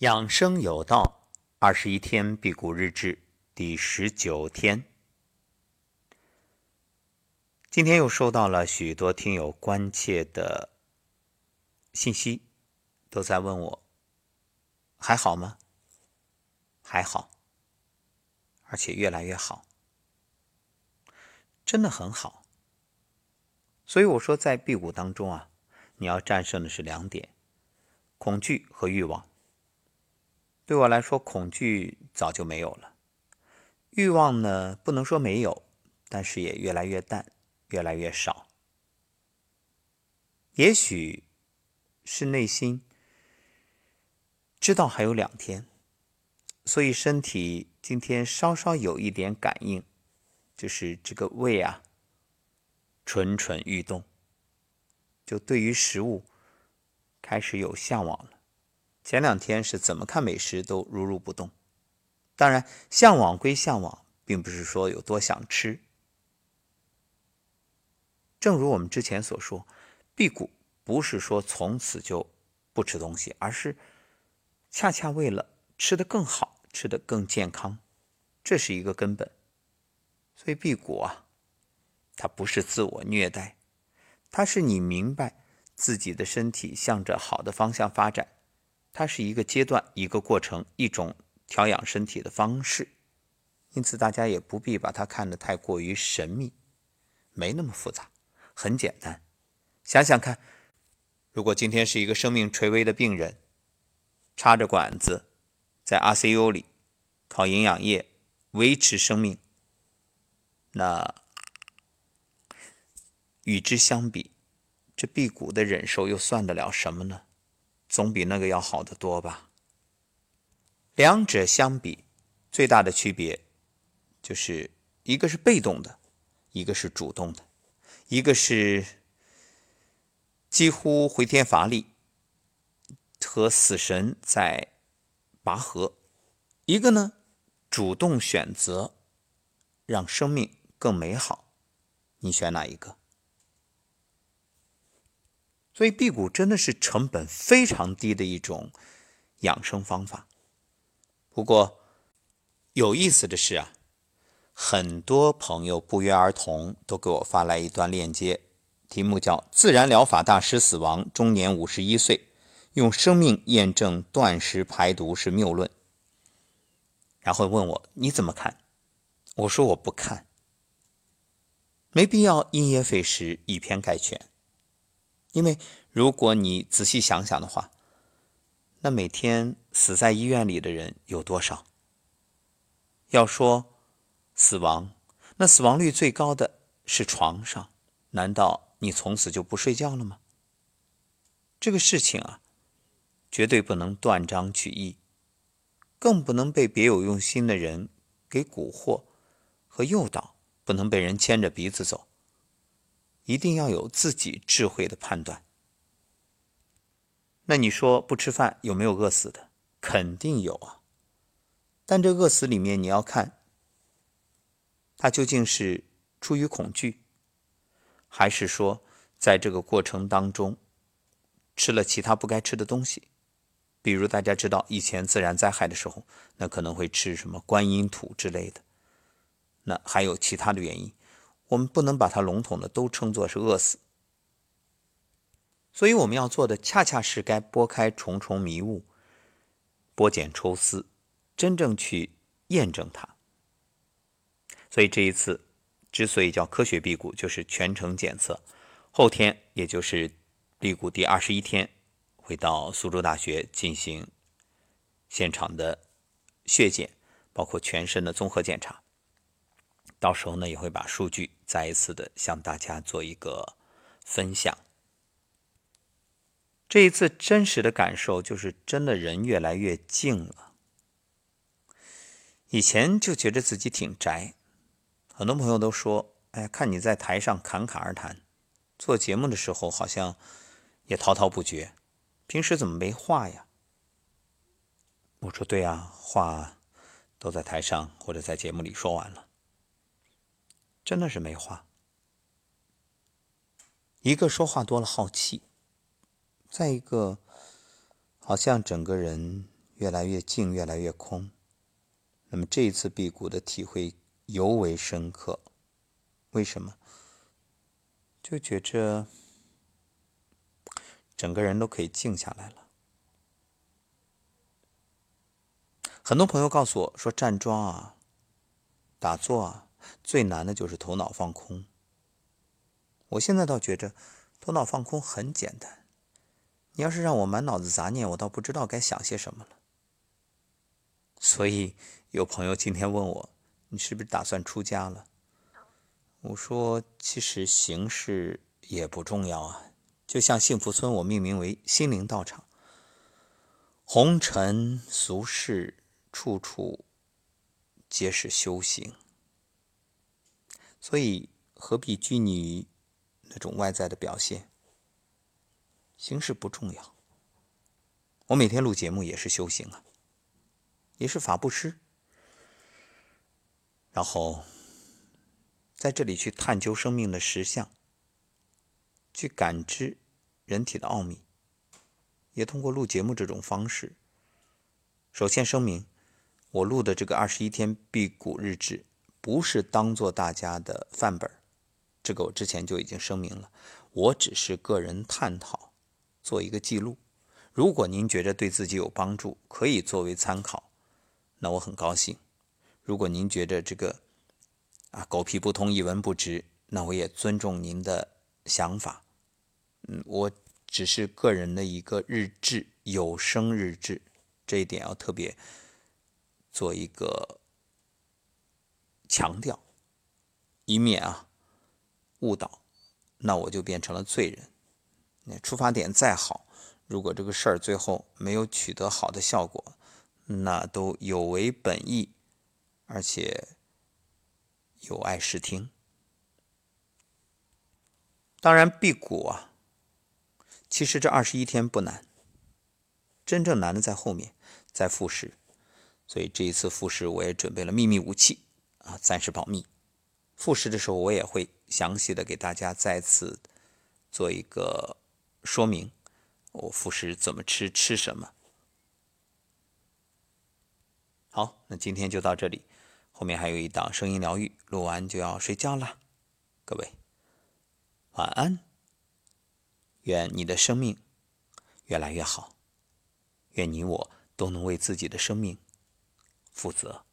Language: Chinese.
养生有道，二十一天辟谷日志第十九天。今天又收到了许多听友关切的信息，都在问我还好吗？还好，而且越来越好，真的很好。所以我说，在辟谷当中啊，你要战胜的是两点：恐惧和欲望。对我来说，恐惧早就没有了，欲望呢，不能说没有，但是也越来越淡，越来越少。也许是内心知道还有两天，所以身体今天稍稍有一点感应，就是这个胃啊蠢蠢欲动，就对于食物开始有向往了。前两天是怎么看美食都如如不动，当然向往归向往，并不是说有多想吃。正如我们之前所说，辟谷不是说从此就不吃东西，而是恰恰为了吃得更好，吃得更健康，这是一个根本。所以辟谷啊，它不是自我虐待，它是你明白自己的身体向着好的方向发展。它是一个阶段、一个过程、一种调养身体的方式，因此大家也不必把它看得太过于神秘，没那么复杂，很简单。想想看，如果今天是一个生命垂危的病人，插着管子在 ICU 里靠营养液维持生命，那与之相比，这辟谷的忍受又算得了什么呢？总比那个要好得多吧。两者相比，最大的区别就是一个是被动的，一个是主动的；一个是几乎回天乏力，和死神在拔河；一个呢，主动选择让生命更美好。你选哪一个？所以辟谷真的是成本非常低的一种养生方法。不过有意思的是啊，很多朋友不约而同都给我发来一段链接，题目叫《自然疗法大师死亡，终年五十一岁，用生命验证断食排毒是谬论》。然后问我你怎么看？我说我不看，没必要因噎废食，以偏概全。因为如果你仔细想想的话，那每天死在医院里的人有多少？要说死亡，那死亡率最高的是床上，难道你从此就不睡觉了吗？这个事情啊，绝对不能断章取义，更不能被别有用心的人给蛊惑和诱导，不能被人牵着鼻子走。一定要有自己智慧的判断。那你说不吃饭有没有饿死的？肯定有啊。但这饿死里面你要看，他究竟是出于恐惧，还是说在这个过程当中吃了其他不该吃的东西？比如大家知道以前自然灾害的时候，那可能会吃什么观音土之类的。那还有其他的原因。我们不能把它笼统的都称作是饿死，所以我们要做的恰恰是该拨开重重迷雾，拨茧抽丝，真正去验证它。所以这一次之所以叫科学辟谷，就是全程检测。后天也就是辟谷第二十一天，会到苏州大学进行现场的血检，包括全身的综合检查。到时候呢，也会把数据再一次的向大家做一个分享。这一次真实的感受就是，真的人越来越静了。以前就觉得自己挺宅，很多朋友都说：“哎，看你在台上侃侃而谈，做节目的时候好像也滔滔不绝，平时怎么没话呀？”我说：“对呀，话都在台上或者在节目里说完了。”真的是没话。一个说话多了好气，再一个好像整个人越来越静，越来越空。那么这一次辟谷的体会尤为深刻，为什么？就觉着整个人都可以静下来了。很多朋友告诉我说，站桩啊、打坐啊，最难的就是头脑放空。我现在倒觉着，头脑放空很简单。你要是让我满脑子杂念，我倒不知道该想些什么了。所以有朋友今天问我，你是不是打算出家了？我说，其实形式也不重要啊。就像幸福村，我命名为心灵道场。红尘俗世，处处皆是修行，所以何必拘泥于那种外在的表现？形式不重要。我每天录节目也是修行啊。也是法布施，然后在这里去探究生命的实相，去感知人体的奥秘，也通过录节目这种方式。首先声明，我录的这个二十一天辟谷日志，不是当做大家的范本，这个我之前就已经声明了，我只是个人探讨，做一个记录。如果您觉得对自己有帮助，可以作为参考。那我很高兴。如果您觉得这个啊狗屁不通、一文不值，那我也尊重您的想法。嗯，我只是个人的一个日志，有声日志，这一点要特别做一个强调，以免啊误导，那我就变成了罪人。那出发点再好，如果这个事儿最后没有取得好的效果。那都有违本意，而且有碍视听。当然，辟谷啊，其实这二十一天不难，真正难的在后面，在复试。所以这一次复试，我也准备了秘密武器暂时保密。复食的时候，我也会详细的给大家再次做一个说明，我复食怎么吃，吃什么。好，那今天就到这里，后面还有一档声音疗愈，录完就要睡觉了，各位晚安，愿你的生命越来越好，愿你我都能为自己的生命负责。